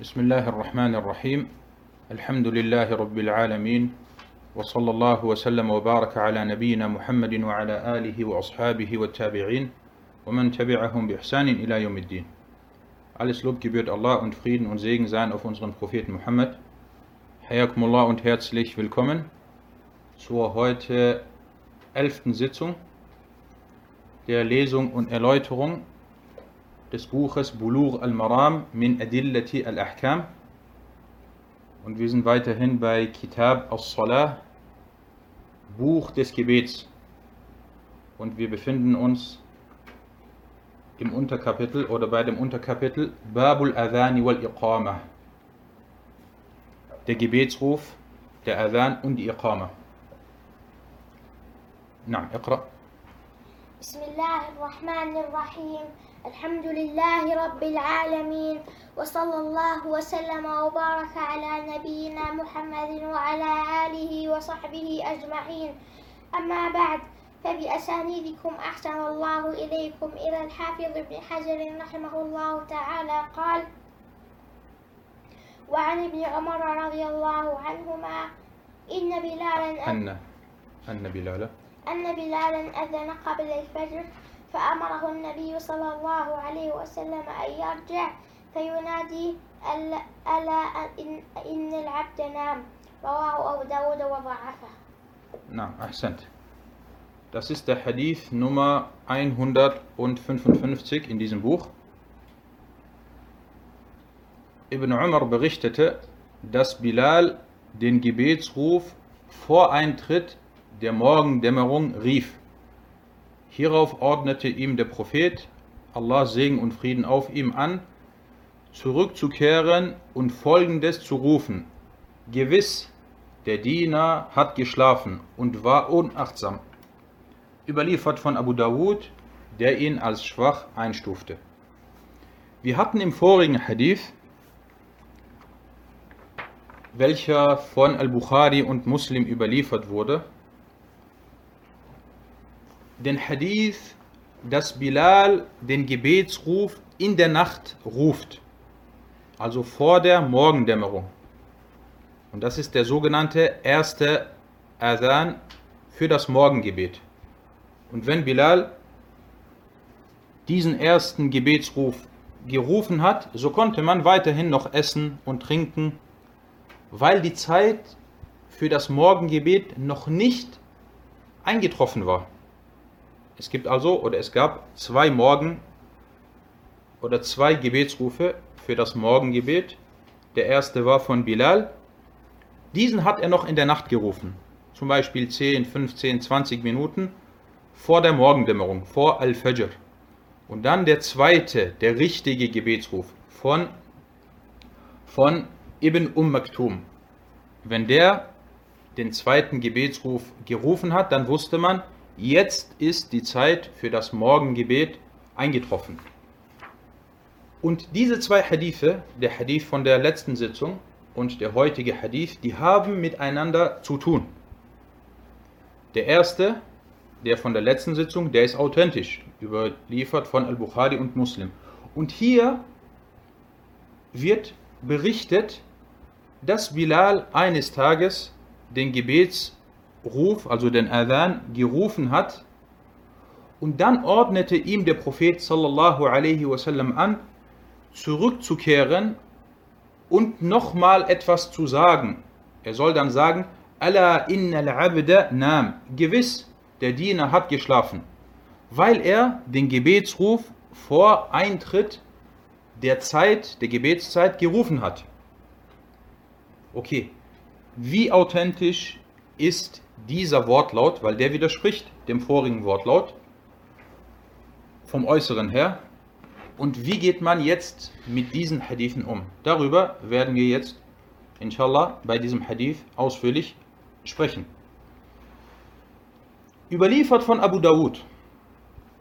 بسم الله الرحمن الرحيم الحمد لله رب العالمين وصلى الله وسلم وبارك على نبينا محمد وعلى آله وأصحابه والتابعين ومن تبعهم بإحسان إلى يوم الدين Alles Lob gebührt Allah und Frieden und Segen seien auf unseren Propheten Muhammad. Hayakumullah und herzlich willkommen zur heute elften Sitzung der Lesung und Erläuterung des Buches Bulugh al-Maram min Adillati al-Ahkam. Und wir sind weiterhin bei Kitab al-Salah, Buch des Gebets. Und wir befinden uns im Unterkapitel oder bei dem Unterkapitel Babul Adhani wal Iqama. Der Gebetsruf, der Adhan und die Iqama. نعم اقرأ بسم الله الرحمن الرحيم الحمد لله رب العالمين وصلى الله وسلم وبارك على نبينا محمد وعلى آله وصحبه أجمعين. أما بعد فبأسانيدكم أحسن الله إليكم. إلى الحافظ ابن حجر رحمه الله تعالى قال وعن ابن عمر رضي الله عنهما إن بلالا أن أن بلال أن بلالا أذن قبل الفجر فأمره النبي صلى الله عليه وسلم أن يرجع فينادي ألا ألا إن, إن العبد نام رواه أبو داود وضعفه نعم أحسنت Das ist der Hadith Nummer 155 in diesem Buch. Ibn Umar berichtete, dass Bilal den Gebetsruf vor Eintritt der Morgendämmerung rief. Hierauf ordnete ihm der Prophet, Allah Segen und Frieden auf ihm an, zurückzukehren und folgendes zu rufen. Gewiss, der Diener hat geschlafen und war unachtsam. Überliefert von Abu Dawud, der ihn als schwach einstufte. Wir hatten im vorigen Hadith, welcher von Al-Bukhari und Muslim überliefert wurde, den Hadith, dass Bilal den Gebetsruf in der Nacht ruft, also vor der Morgendämmerung. Und das ist der sogenannte erste Adhan für das Morgengebet. Und wenn Bilal diesen ersten Gebetsruf gerufen hat, so konnte man weiterhin noch essen und trinken, weil die Zeit für das Morgengebet noch nicht eingetroffen war. Es gibt also oder es gab zwei Morgen oder zwei Gebetsrufe für das Morgengebet. Der erste war von Bilal. Diesen hat er noch in der Nacht gerufen. Zum Beispiel 10, 15, 20 Minuten vor der Morgendämmerung, vor Al-Fajr. Und dann der zweite, der richtige Gebetsruf von, von Ibn Umm Maktum. Wenn der den zweiten Gebetsruf gerufen hat, dann wusste man, jetzt ist die Zeit für das Morgengebet eingetroffen. Und diese zwei Hadithe, der Hadith von der letzten Sitzung und der heutige Hadith, die haben miteinander zu tun. Der erste, der von der letzten Sitzung, der ist authentisch, überliefert von Al-Bukhari und Muslim. Und hier wird berichtet, dass Bilal eines Tages den Gebetsruf, also den Adhan, gerufen hat und dann ordnete ihm der Prophet sallallahu alaihi wasallam an, zurückzukehren und nochmal etwas zu sagen. Er soll dann sagen, Alla innal abda nam. Gewiss, der Diener hat geschlafen, weil er den Gebetsruf vor Eintritt der Zeit, der Gebetszeit gerufen hat. Okay, wie authentisch ist dieser Wortlaut, weil der widerspricht dem vorigen Wortlaut vom Äußeren her. Und wie geht man jetzt mit diesen Hadithen um? Darüber werden wir jetzt, inshallah, bei diesem Hadith ausführlich sprechen. Überliefert von Abu Dawud.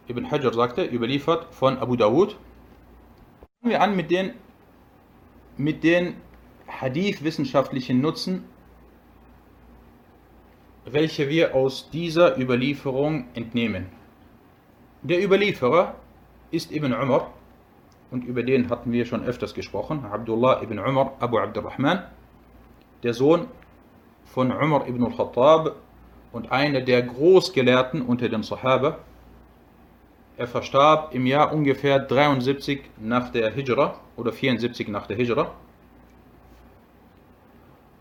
Ibn Hajar sagte, überliefert von Abu Dawud. Fangen wir an mit den, mit den Hadith-wissenschaftlichen Nutzen, welche wir aus dieser Überlieferung entnehmen. Der Überlieferer ist Ibn Umar und über den hatten wir schon öfters gesprochen, Abdullah ibn Umar Abu Abdurrahman, der Sohn von Umar ibn al-Khattab und einer der Großgelehrten unter den Sahaba. Er verstarb im Jahr ungefähr 73 nach der Hijra oder 74 nach der Hijra.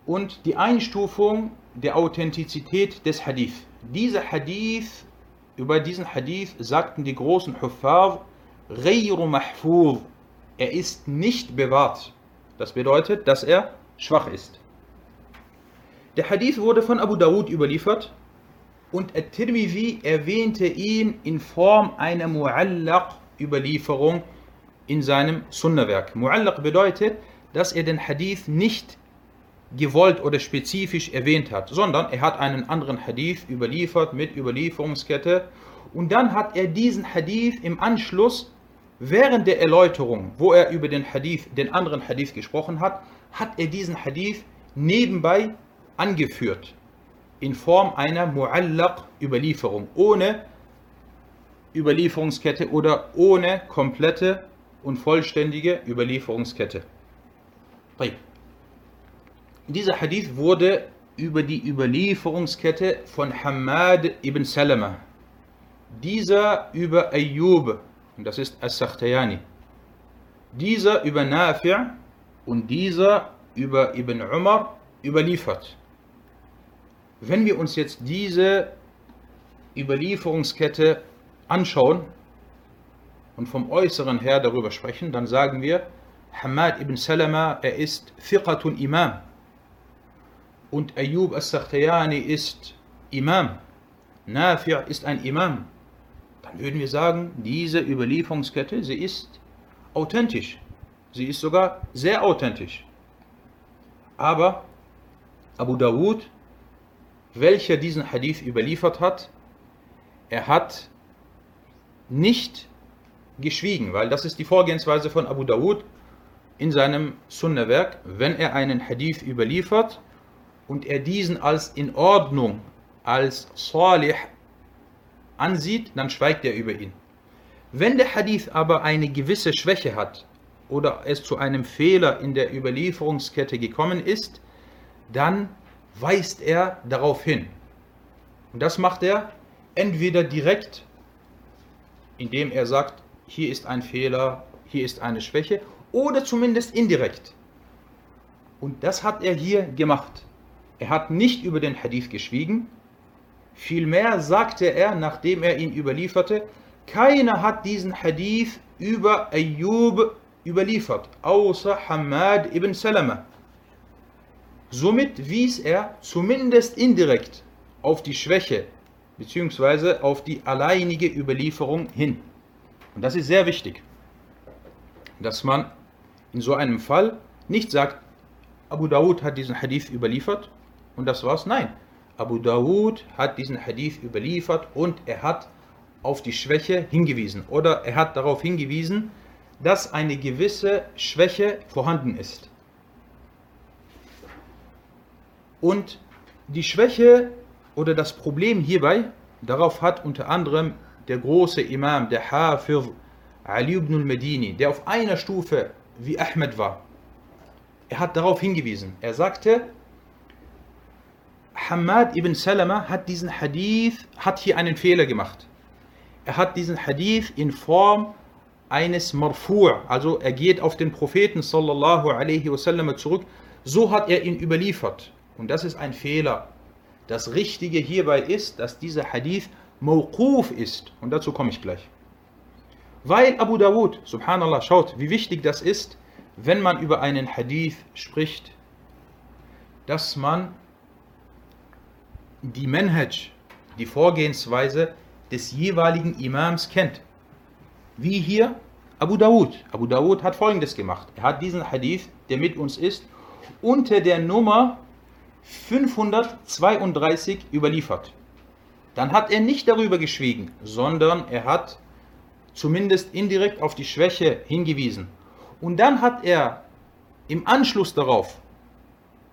Und die Einstufung der Authentizität des Hadith. Dieser Hadith, über diesen Hadith sagten die großen Huffar, Ghayru mahfuz, er ist nicht bewahrt. Das bedeutet, dass er schwach ist. Der Hadith wurde von Abu Dawud überliefert und At-Tirmidhi erwähnte ihn in Form einer Mu'allaq-Überlieferung in seinem Sunnah-Werk. Mu'allaq bedeutet, dass er den Hadith nicht gewollt oder spezifisch erwähnt hat, sondern er hat einen anderen Hadith überliefert mit Überlieferungskette und dann hat er diesen Hadith im Anschluss während der Erläuterung, wo er über den Hadith, den anderen Hadith gesprochen hat, hat er diesen Hadith nebenbei angeführt in Form einer Mu'allaq-Überlieferung, ohne Überlieferungskette oder ohne komplette und vollständige Überlieferungskette. Dieser Hadith wurde über die Überlieferungskette von Hamad ibn Salama, dieser über Ayyub, und das ist As-Sakhtayani, dieser über Nafi' und dieser über Ibn Umar überliefert. Wenn wir uns jetzt diese Überlieferungskette anschauen und vom Äußeren her darüber sprechen, dann sagen wir, Hamad ibn Salama, er ist Thiqatun Imam und Ayyub as-Sakhtayani ist Imam, Nafi' ist ein Imam, dann würden wir sagen, diese Überlieferungskette, sie ist authentisch. Sie ist sogar sehr authentisch. Aber Abu Dawud welcher diesen Hadith überliefert hat, er hat nicht geschwiegen, weil das ist die Vorgehensweise von Abu Dawud in seinem Sunnah-Werk, wenn er einen Hadith überliefert und er diesen als in Ordnung, als salih ansieht, dann schweigt er über ihn. Wenn der Hadith aber eine gewisse Schwäche hat oder es zu einem Fehler in der Überlieferungskette gekommen ist, dann weist er darauf hin. Und das macht er entweder direkt, indem er sagt, hier ist ein Fehler, hier ist eine Schwäche, oder zumindest indirekt. Und das hat er hier gemacht. Er hat nicht über den Hadith geschwiegen, vielmehr sagte er, nachdem er ihn überlieferte, keiner hat diesen Hadith über Ayyub überliefert, außer Hamad ibn Salama. Somit wies er zumindest indirekt auf die Schwäche bzw. auf die alleinige Überlieferung hin. Und das ist sehr wichtig, dass man in so einem Fall nicht sagt, Abu Dawud hat diesen Hadith überliefert und das war's. Nein, Abu Dawud hat diesen Hadith überliefert und er hat auf die Schwäche hingewiesen oder er hat darauf hingewiesen, dass eine gewisse Schwäche vorhanden ist. Und die Schwäche oder das Problem hierbei, darauf hat unter anderem der große Imam, der Hafiz Ali ibn al-Medini, der auf einer Stufe wie Ahmed war, er hat darauf hingewiesen. Er sagte, Hamad ibn Salama hat diesen Hadith, hat hier einen Fehler gemacht. Er hat diesen Hadith in Form eines Marfu', also er geht auf den Propheten sallallahu alaihi wasallam zurück, so hat er ihn überliefert. Und das ist ein Fehler. Das Richtige hierbei ist, dass dieser Hadith Mawquf ist. Und dazu komme ich gleich. Weil Abu Dawud, subhanallah, schaut, wie wichtig das ist, wenn man über einen Hadith spricht, dass man die Manhaj, die Vorgehensweise des jeweiligen Imams kennt. Wie hier Abu Dawud. Abu Dawud hat folgendes gemacht. Er hat diesen Hadith, der mit uns ist, unter der Nummer 532 überliefert. Dann hat er nicht darüber geschwiegen, sondern er hat zumindest indirekt auf die Schwäche hingewiesen. Und dann hat er im Anschluss darauf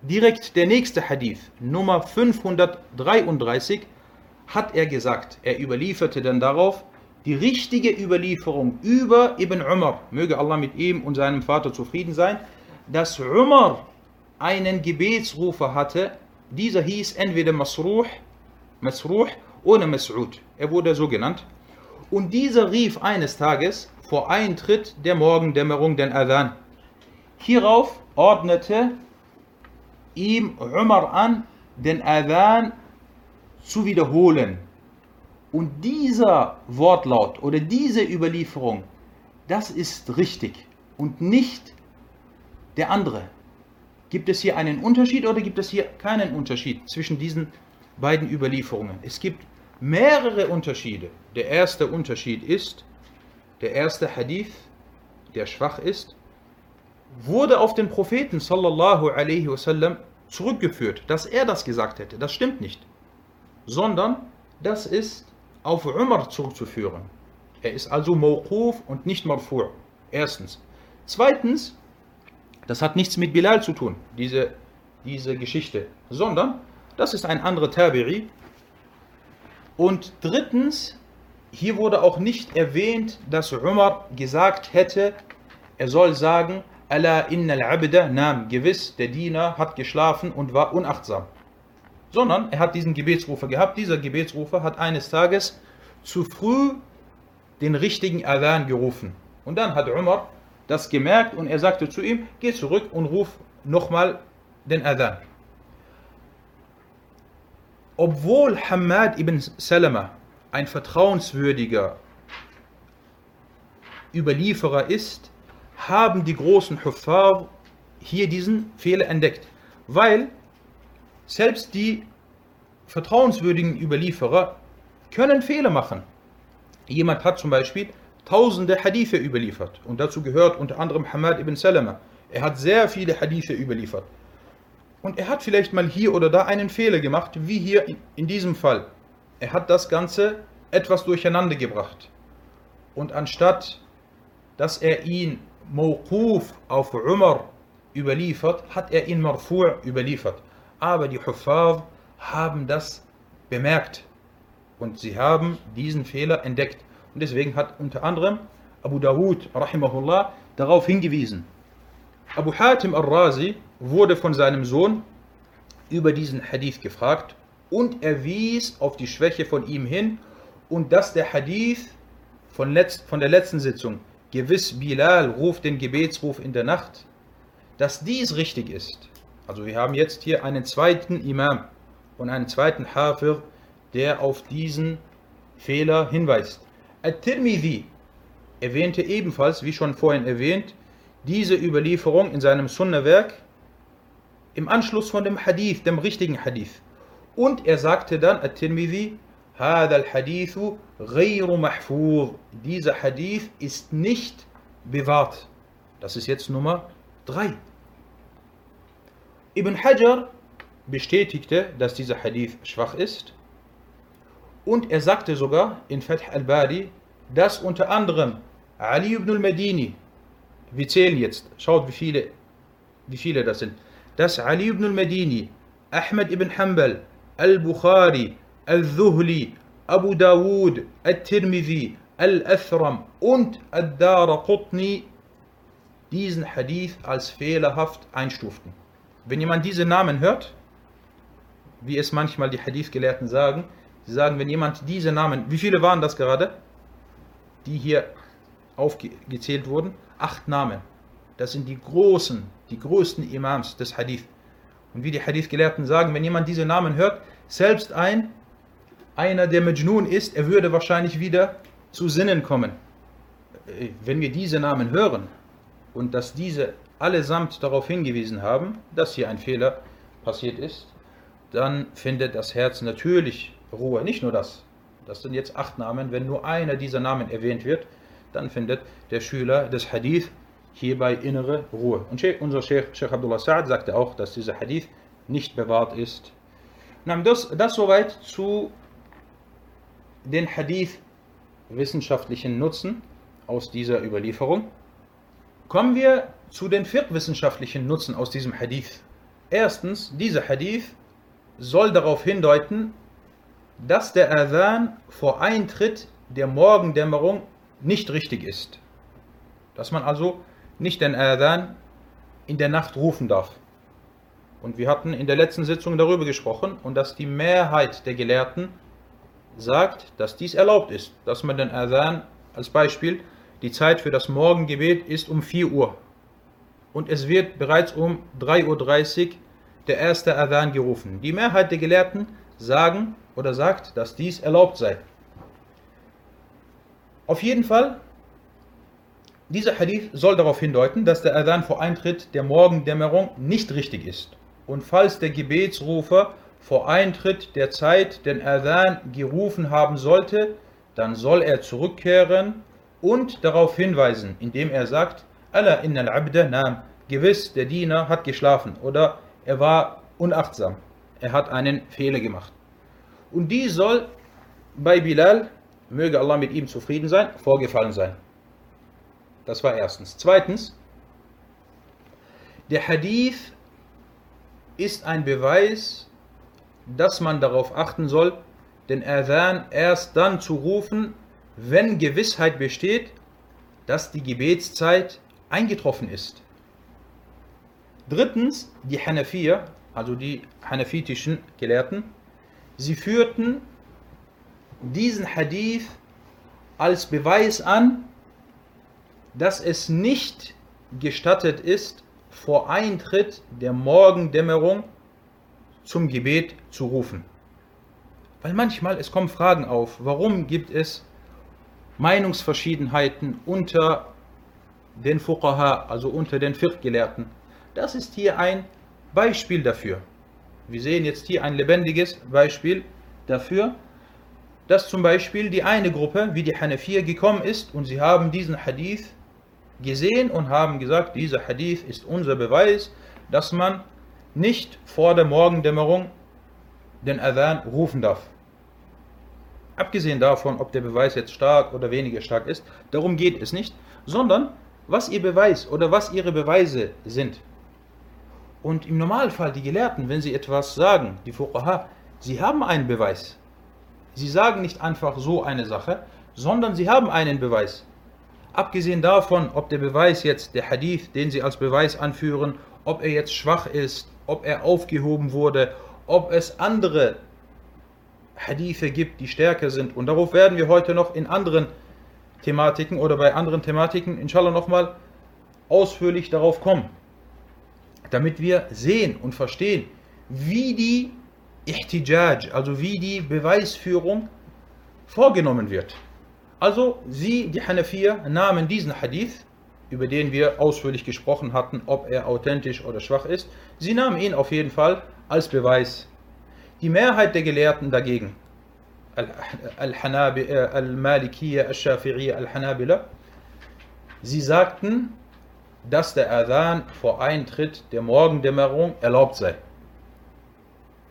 direkt der nächste Hadith, Nummer 533, hat er gesagt, er überlieferte dann darauf die richtige Überlieferung über Ibn Umar, möge Allah mit ihm und seinem Vater zufrieden sein, dass Umar einen Gebetsrufer hatte, dieser hieß entweder Masruh, Masruh oder Mas'ud. Er wurde so genannt. Und dieser rief eines Tages vor Eintritt der Morgendämmerung den Adhan. Hierauf ordnete ihm Umar an, den Adhan zu wiederholen. Und dieser Wortlaut oder diese Überlieferung, das ist richtig und nicht der andere. Gibt es hier einen Unterschied oder gibt es hier keinen Unterschied zwischen diesen beiden Überlieferungen? Es gibt mehrere Unterschiede. Der erste Unterschied ist, der erste Hadith, der schwach ist, wurde auf den Propheten sallallahu alaihi wasallam zurückgeführt, dass er das gesagt hätte. Das stimmt nicht. Sondern das ist auf Umar zurückzuführen. Er ist also Mawquf und nicht Marfu'. Erstens. Zweitens, das hat nichts mit Bilal zu tun, diese, diese Geschichte, sondern das ist ein anderer Tabi'i. Und drittens, hier wurde auch nicht erwähnt, dass Umar gesagt hätte, er soll sagen, Ala innal abda nam, gewiss, der Diener hat geschlafen und war unachtsam. Sondern er hat diesen Gebetsrufer gehabt. Dieser Gebetsrufer hat eines Tages zu früh den richtigen Adhan gerufen. Und dann hat Umar das gemerkt und er sagte zu ihm, geh zurück und ruf nochmal den Adhan. Obwohl Hamad ibn Salama ein vertrauenswürdiger Überlieferer ist, haben die großen Huffar hier diesen Fehler entdeckt. Weil selbst die vertrauenswürdigen Überlieferer können Fehler machen. Jemand hat zum Beispiel tausende Hadithe überliefert und dazu gehört unter anderem Hamad ibn Salama. Er hat sehr viele Hadithe überliefert. Und er hat vielleicht mal hier oder da einen Fehler gemacht, wie hier in diesem Fall. Er hat das Ganze etwas durcheinander gebracht. Und anstatt, dass er ihn Mawquf auf Umar überliefert, hat er ihn Marfu' überliefert. Aber die Huffaz haben das bemerkt und sie haben diesen Fehler entdeckt. Und deswegen hat unter anderem Abu Dawud rahimahullah darauf hingewiesen. Abu Hatim al-Razi wurde von seinem Sohn über diesen Hadith gefragt und er wies auf die Schwäche von ihm hin und dass der Hadith von, letzt, von der letzten Sitzung gewiss Bilal ruft den Gebetsruf in der Nacht, dass dies richtig ist. Also wir haben jetzt hier einen zweiten Imam und einen zweiten Hafir, der auf diesen Fehler hinweist. At-Tirmidhi erwähnte ebenfalls, wie schon vorhin erwähnt, diese Überlieferung in seinem Sunnah-Werk im Anschluss von dem Hadith, dem richtigen Hadith. Und er sagte dann, At-Tirmidhi, هذا الحديث غير محفوظ. Dieser Hadith ist nicht bewahrt. Das ist jetzt Nummer 3. Ibn Hajar bestätigte, dass dieser Hadith schwach ist. Und er sagte sogar in Fath al-Bari, dass unter anderem Ali ibn al-Madini, wir zählen jetzt, schaut wie viele, wie viele das sind, dass Ali ibn al-Madini, Ahmed ibn Hanbal, al-Bukhari, Al-Zuhli, Abu Dawud, Al-Tirmidhi, Al-Athram und Ad-Dara Qutni diesen Hadith als fehlerhaft einstuften. Wenn jemand diese Namen hört, wie es manchmal die Hadith-Gelehrten sagen, sie sagen, wenn jemand diese Namen, wie viele waren das gerade, die hier aufgezählt wurden? Acht Namen. Das sind die großen, die größten Imams des Hadith. Und wie die Hadith-Gelehrten sagen, wenn jemand diese Namen hört, selbst ein einer, der Majnun ist, er würde wahrscheinlich wieder zu Sinnen kommen. Äh, wenn wir diese Namen hören und dass diese allesamt darauf hingewiesen haben, dass hier ein Fehler passiert ist, dann findet das Herz natürlich Ruhe. Nicht nur das. Das sind jetzt acht Namen. Wenn nur einer dieser Namen erwähnt wird, dann findet der Schüler des Hadith hierbei innere Ruhe. Und unser Sheikh, Sheikh Abdullah Sa'ad sagte auch, dass dieser Hadith nicht bewahrt ist. Das, das soweit zu den Hadith wissenschaftlichen Nutzen aus dieser Überlieferung. Kommen wir zu den viertwissenschaftlichen Nutzen aus diesem Hadith. Erstens, dieser Hadith soll darauf hindeuten, dass der Adhan vor Eintritt der Morgendämmerung nicht richtig ist. Dass man also nicht den Adhan in der Nacht rufen darf. Und wir hatten in der letzten Sitzung darüber gesprochen und dass die Mehrheit der Gelehrten sagt, dass dies erlaubt ist, dass man den Adhan als Beispiel, die Zeit für das Morgengebet ist um 4 Uhr und es wird bereits um 3.30 Uhr der erste Adhan gerufen. Die Mehrheit der Gelehrten sagen oder sagt, dass dies erlaubt sei. Auf jeden Fall, dieser Hadith soll darauf hindeuten, dass der Adhan vor Eintritt der Morgendämmerung nicht richtig ist. Und falls der Gebetsrufer vor Eintritt der Zeit den Adhan gerufen haben sollte, dann soll er zurückkehren und darauf hinweisen, indem er sagt, Alla innal abda nam, gewiss, der Diener hat geschlafen oder er war unachtsam, er hat einen Fehler gemacht. Und dies soll bei Bilal, möge Allah mit ihm zufrieden sein, vorgefallen sein. Das war erstens. Zweitens, der Hadith ist ein Beweis, dass man darauf achten soll, den Adhan erst dann zu rufen, wenn Gewissheit besteht, dass die Gebetszeit eingetroffen ist. Drittens, die Hanafier, also die hanafitischen Gelehrten, sie führten diesen Hadith als Beweis an, dass es nicht gestattet ist, vor Eintritt der Morgendämmerung zum Gebet zu rufen. Weil manchmal es kommen Fragen auf, warum gibt es Meinungsverschiedenheiten unter den Fuqaha, also unter den Fiqh-Gelehrten. Das ist hier ein Beispiel dafür. Wir sehen jetzt hier ein lebendiges Beispiel dafür, dass zum Beispiel die eine Gruppe, wie die Hanafir, gekommen ist und sie haben diesen Hadith gesehen und haben gesagt, dieser Hadith ist unser Beweis, dass man nicht vor der Morgendämmerung den Adhan rufen darf. Abgesehen davon, ob der Beweis jetzt stark oder weniger stark ist, darum geht es nicht, sondern was ihr Beweis oder was ihre Beweise sind. Und im Normalfall die Gelehrten, wenn sie etwas sagen, die Fuqaha, sie haben einen Beweis. Sie sagen nicht einfach so eine Sache, sondern sie haben einen Beweis. Abgesehen davon, ob der Beweis jetzt, der Hadith, den sie als Beweis anführen, ob er jetzt schwach ist, ob er aufgehoben wurde, ob es andere Hadithe gibt, die stärker sind. Und darauf werden wir heute noch in anderen Thematiken oder bei anderen Thematiken, inshallah, nochmal ausführlich darauf kommen. Damit wir sehen und verstehen, wie die Ihtijaj, also wie die Beweisführung vorgenommen wird. Also sie, die Hanafier, nahmen diesen Hadith, über den wir ausführlich gesprochen hatten, ob er authentisch oder schwach ist, sie nahmen ihn auf jeden Fall als Beweis die Mehrheit der Gelehrten dagegen, Al-Malikiyya, Al-Shafi'iyya, Al-Hanabila, sie sagten, dass der Adhan vor Eintritt der Morgendämmerung erlaubt sei.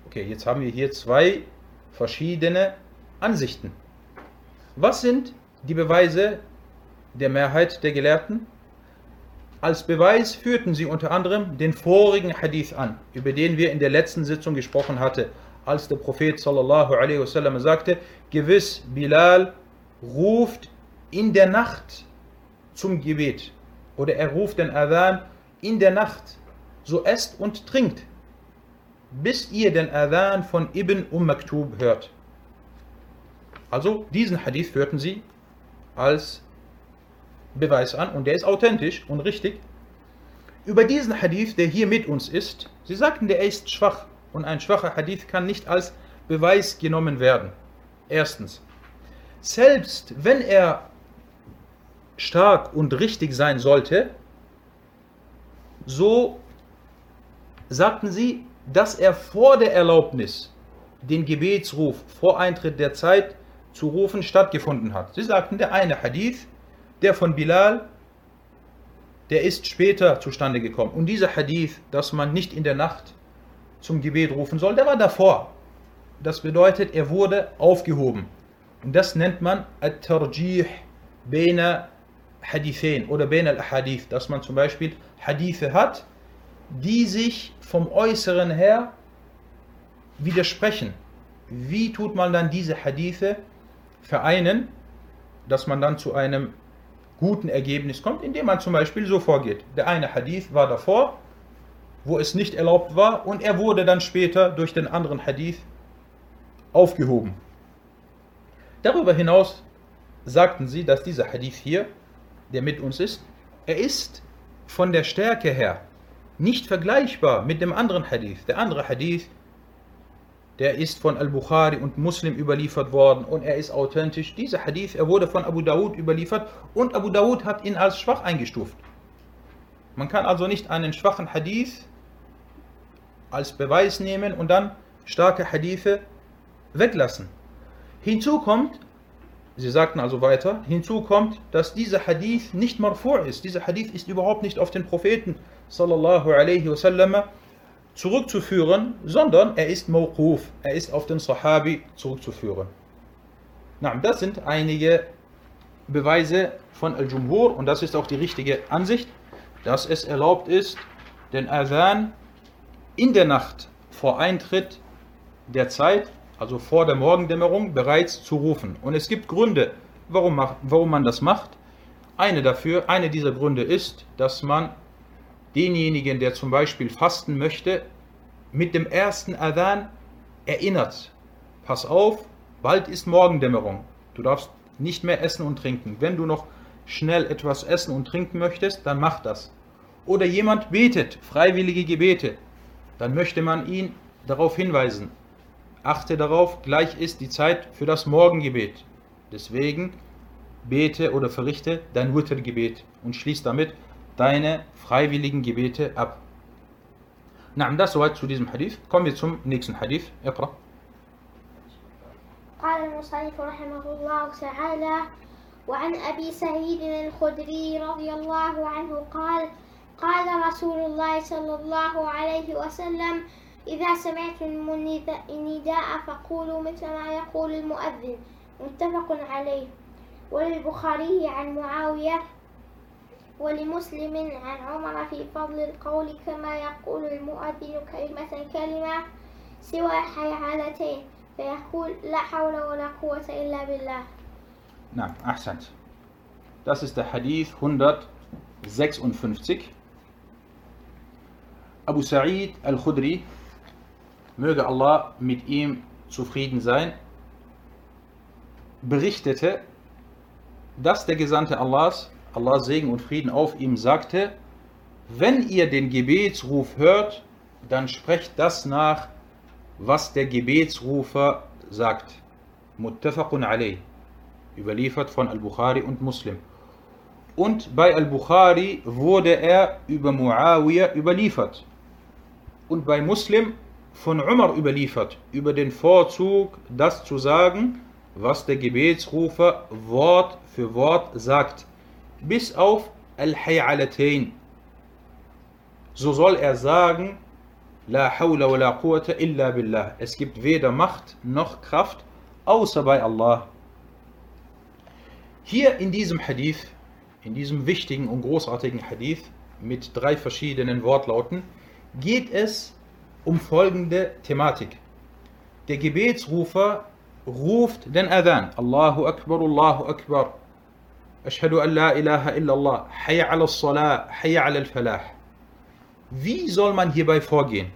Okay, jetzt haben wir hier zwei verschiedene Ansichten. Was sind die Beweise der Mehrheit der Gelehrten? Als Beweis führten sie unter anderem den vorigen Hadith an, über den wir in der letzten Sitzung gesprochen hatten als der Prophet sallallahu alaihi wasallam sagte, gewiss Bilal ruft in der Nacht zum Gebet oder er ruft den Adhan in der Nacht, so esst und trinkt, bis ihr den Adhan von Ibn Umm Maktub hört. Also diesen Hadith führten sie als Beweis an und der ist authentisch und richtig. Über diesen Hadith, der hier mit uns ist, sie sagten, der ist schwach und ein schwacher Hadith kann nicht als Beweis genommen werden. Erstens, selbst wenn er stark und richtig sein sollte, so sagten sie, dass er vor der Erlaubnis den Gebetsruf vor Eintritt der Zeit zu rufen stattgefunden hat. Sie sagten, der eine Hadith, der von Bilal, der ist später zustande gekommen. Und dieser Hadith, dass man nicht in der Nacht zum Gebet rufen soll, der war davor. Das bedeutet, er wurde aufgehoben. Und das nennt man At-Tarjih Bena Hadithain oder Bena al-Hadith, dass man zum Beispiel Hadithe hat, die sich vom Äußeren her widersprechen. Wie tut man dann diese Hadithe vereinen? dass man dann zu einem guten Ergebnis kommt, indem man zum Beispiel so vorgeht. Der eine Hadith war davor, wo es nicht erlaubt war, und er wurde dann später durch den anderen Hadith aufgehoben. Darüber hinaus sagten sie, dass dieser Hadith hier, der mit uns ist, er ist von der Stärke her nicht vergleichbar mit dem anderen Hadith. Der andere Hadith, der ist von Al-Bukhari und Muslim überliefert worden und er ist authentisch. Dieser Hadith, er wurde von Abu Dawud überliefert und Abu Dawud hat ihn als schwach eingestuft. Man kann also nicht einen schwachen Hadith als Beweis nehmen und dann starke Hadithe weglassen. Hinzu kommt, sie sagten also weiter, hinzu kommt, dass dieser Hadith nicht marfu' ist. Dieser Hadith ist überhaupt nicht auf den Propheten sallallahu alaihi wasallam zurückzuführen, sondern er ist mawquf, er ist auf den Sahabi zurückzuführen. Das sind einige Beweise von Al-Jumhur und das ist auch die richtige Ansicht, dass es erlaubt ist, den Adhan in der Nacht vor Eintritt der Zeit, also vor der Morgendämmerung, bereits zu rufen. Und es gibt Gründe, warum, warum man das macht. Eine dafür, eine dieser Gründe ist, dass man denjenigen, der zum Beispiel fasten möchte, mit dem ersten Adhan erinnert. Pass auf, bald ist Morgendämmerung. Du darfst nicht mehr essen und trinken. Wenn du noch schnell etwas essen und trinken möchtest, dann mach das. Oder jemand betet, freiwillige Gebete dann möchte man ihn darauf hinweisen. Achte darauf, gleich ist die Zeit für das Morgengebet. Deswegen bete oder verrichte dein Wittergebet und schließ damit deine freiwilligen Gebete ab. Na, das soweit zu diesem Hadith. Kommen wir zum nächsten Hadith. Iqra. قال المصنف رحمه الله تعالى وعن أبي سعيد الخدري رضي الله عنه قال قال رسول الله صلى الله عليه وسلم إذا سمعتم النداء فقولوا مثل ما يقول المؤذن متفق عليه وللبخاري عن معاوية ولمسلم عن عمر في فضل القول كما يقول المؤذن كلمة كلمة سوى حيعلتين فيقول لا حول ولا قوة إلا بالله نعم أحسنت Das ist der Hadith 156 Abu Sa'id al-Khudri, möge Allah mit ihm zufrieden sein, berichtete, dass der Gesandte Allahs, Allah Segen und Frieden auf ihm, sagte, wenn ihr den Gebetsruf hört, dann sprecht das nach, was der Gebetsrufer sagt. Muttafaqun alayh. Überliefert von Al-Bukhari und Muslim. Und bei Al-Bukhari wurde er über Muawiyah überliefert und bei Muslim von Umar überliefert, über den Vorzug, das zu sagen, was der Gebetsrufer Wort für Wort sagt, bis auf Al-Hay'alatain. So soll er sagen, La hawla wa la quwwata illa billah. Es gibt weder Macht noch Kraft außer bei Allah. Hier in diesem Hadith, in diesem wichtigen und großartigen Hadith mit drei verschiedenen Wortlauten, geht es um folgende Thematik. Der Gebetsrufer ruft den Adhan. Allahu Akbar, Allahu Akbar. Ashhadu an la ilaha illallah. Hayya ala salah, hayya ala al-falah. Wie soll man hierbei vorgehen?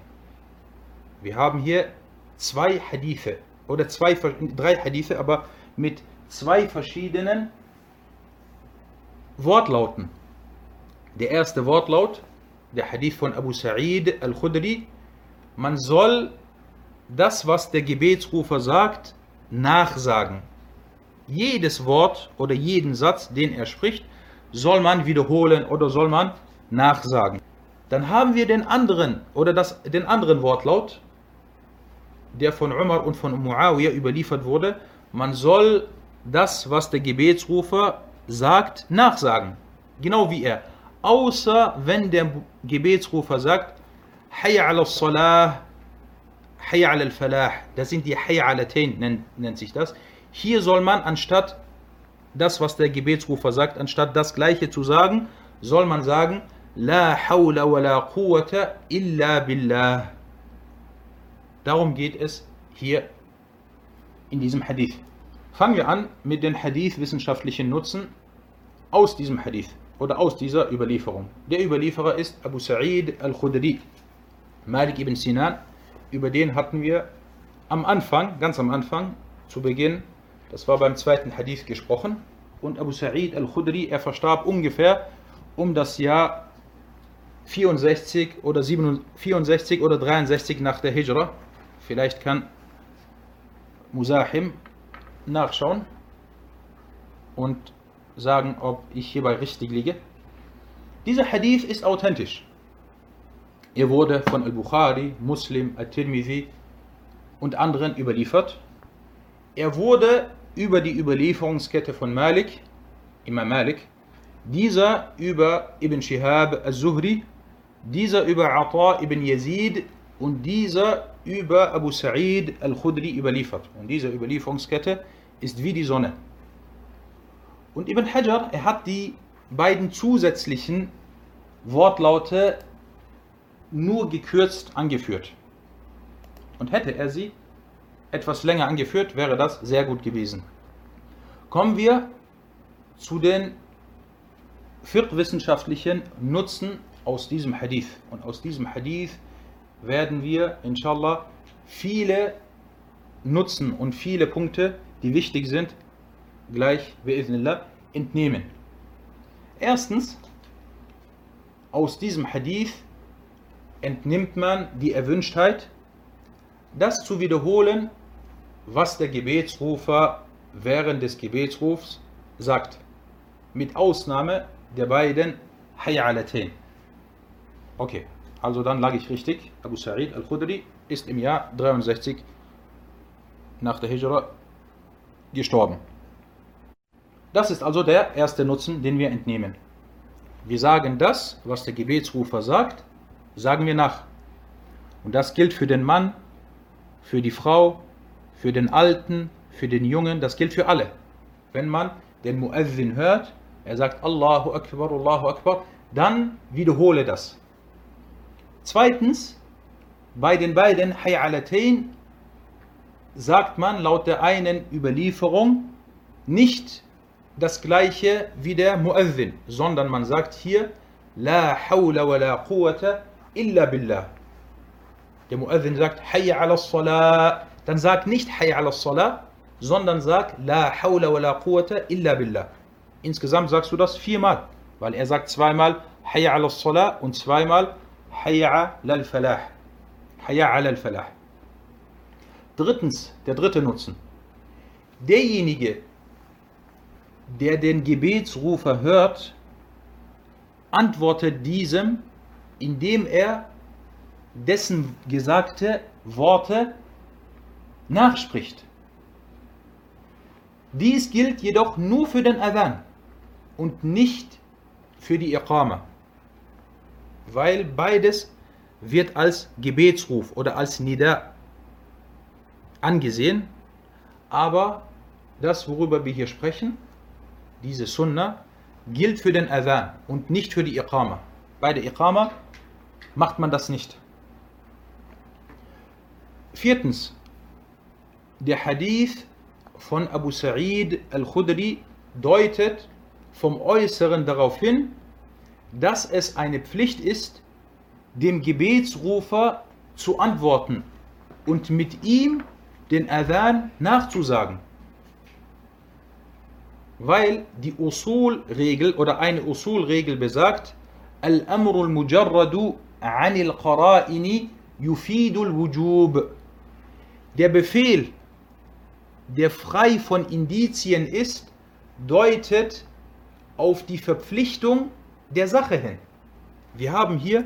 Wir haben hier zwei Hadithe oder zwei, drei Hadithe, aber mit zwei verschiedenen Wortlauten. Der erste Wortlaut der Hadith von Abu Sa'id al-Khudri, man soll das, was der Gebetsrufer sagt, nachsagen. Jedes Wort oder jeden Satz, den er spricht, soll man wiederholen oder soll man nachsagen. Dann haben wir den anderen oder das, den anderen Wortlaut, der von Umar und von Muawiyah überliefert wurde. Man soll das, was der Gebetsrufer sagt, nachsagen. Genau wie er außer wenn der Gebetsrufer sagt, Hayya ala salah, Hayya ala falah, das sind die Hayya ala nennt, nennt sich das. Hier soll man anstatt das, was der Gebetsrufer sagt, anstatt das gleiche zu sagen, soll man sagen, La hawla wa la quwwata illa billah. Darum geht es hier in diesem Hadith. Fangen wir an mit den Hadith-wissenschaftlichen Nutzen aus diesem Hadith oder aus dieser Überlieferung. Der Überlieferer ist Abu Sa'id al-Khudri, Malik ibn Sinan. Über den hatten wir am Anfang, ganz am Anfang, zu Beginn, das war beim zweiten Hadith gesprochen. Und Abu Sa'id al-Khudri, er verstarb ungefähr um das Jahr 64 oder 64 oder 63 nach der Hijra. Vielleicht kann Musahim nachschauen und sagen, ob ich hierbei richtig liege. Dieser Hadith ist authentisch. Er wurde von Al-Bukhari, Muslim, Al-Tirmidhi und anderen überliefert. Er wurde über die Überlieferungskette von Malik, Imam Malik, dieser über Ibn Shihab al-Zuhri, dieser über Ata ibn Yazid und dieser über Abu Sa'id al-Khudri überliefert. Und diese Überlieferungskette ist wie die Sonne. Und Ibn Hajar, er hat die beiden zusätzlichen Wortlaute nur gekürzt angeführt. Und hätte er sie etwas länger angeführt, wäre das sehr gut gewesen. Kommen wir zu den fiqh-wissenschaftlichen Nutzen aus diesem Hadith. Und aus diesem Hadith werden wir, inshallah, viele Nutzen und viele Punkte, die wichtig sind, gleich, bi'idhnillah, entnehmen. Erstens, aus diesem Hadith entnimmt man die Erwünschtheit, das zu wiederholen, was der Gebetsrufer während des Gebetsrufs sagt. Mit Ausnahme der beiden Hayalatain. Okay, also dann lag ich richtig. Abu Sa'id al-Khudri ist im Jahr 63 nach der Hijra gestorben. Das ist also der erste Nutzen, den wir entnehmen. Wir sagen das, was der Gebetsrufer sagt, sagen wir nach. Und das gilt für den Mann, für die Frau, für den Alten, für den Jungen, das gilt für alle. Wenn man den Muezzin hört, er sagt Allahu Akbar, Allahu Akbar, dann wiederhole das. Zweitens, bei den beiden Hayalatain sagt man laut der einen Überlieferung nicht das gleiche wie der Muezzin, sondern man sagt hier La hawla wa la quwwata illa billah. Der Muezzin sagt Hayya ala salah, dann sagt nicht Hayya ala salah, sondern sagt La hawla wa la quwwata illa billah. Insgesamt sagst du das viermal, weil er sagt zweimal Hayya ala salah und zweimal Hayya lal falah. Hayya ala al falah. Drittens, der dritte Nutzen. Derjenige, der den Gebetsrufer hört, antwortet diesem, indem er dessen gesagte Worte nachspricht. Dies gilt jedoch nur für den Adhan und nicht für die Iqama, weil beides wird als Gebetsruf oder als Nida angesehen, aber das, worüber wir hier sprechen, diese Sunna, gilt für den Adhan und nicht für die Iqama. Bei der Iqama macht man das nicht. Viertens, der Hadith von Abu Sa'id al-Khudri deutet vom Äußeren darauf hin, dass es eine Pflicht ist, dem Gebetsrufer zu antworten und mit ihm den Adhan nachzusagen. Weil die Usul-Regel oder eine Usul-Regel besagt, Al-Amru al-Mujarradu anil Qara'ini yufidul wujub. Der Befehl, der frei von Indizien ist, deutet auf die Verpflichtung der Sache hin. Wir haben hier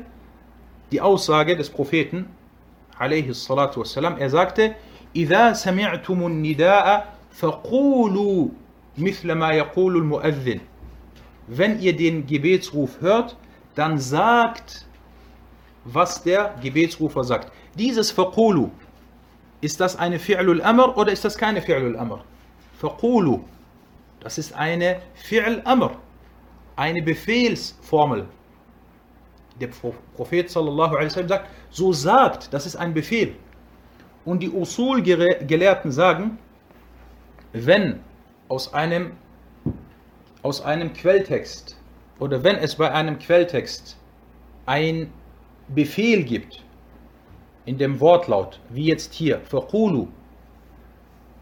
die Aussage des Propheten, wassalam, er sagte, إذا سمعتم النداء فقولوا مثل ما يقول المؤذن. Wenn ihr den Gebetsruf hört, dann sagt, was der Gebetsrufer sagt. Dieses Faqulu, ist das eine Fi'lul Amr oder ist das keine Fi'lul Amr? Faqulu, das ist eine Fi'l Amr, eine Befehlsformel. Der Prophet sallallahu alaihi wasallam sagt, so sagt, das ist ein Befehl. Und die Usul-Gelehrten sagen, wenn aus einem, aus einem Quelltext oder wenn es bei einem Quelltext ein Befehl gibt, in dem Wortlaut, wie jetzt hier, فَقُولُوا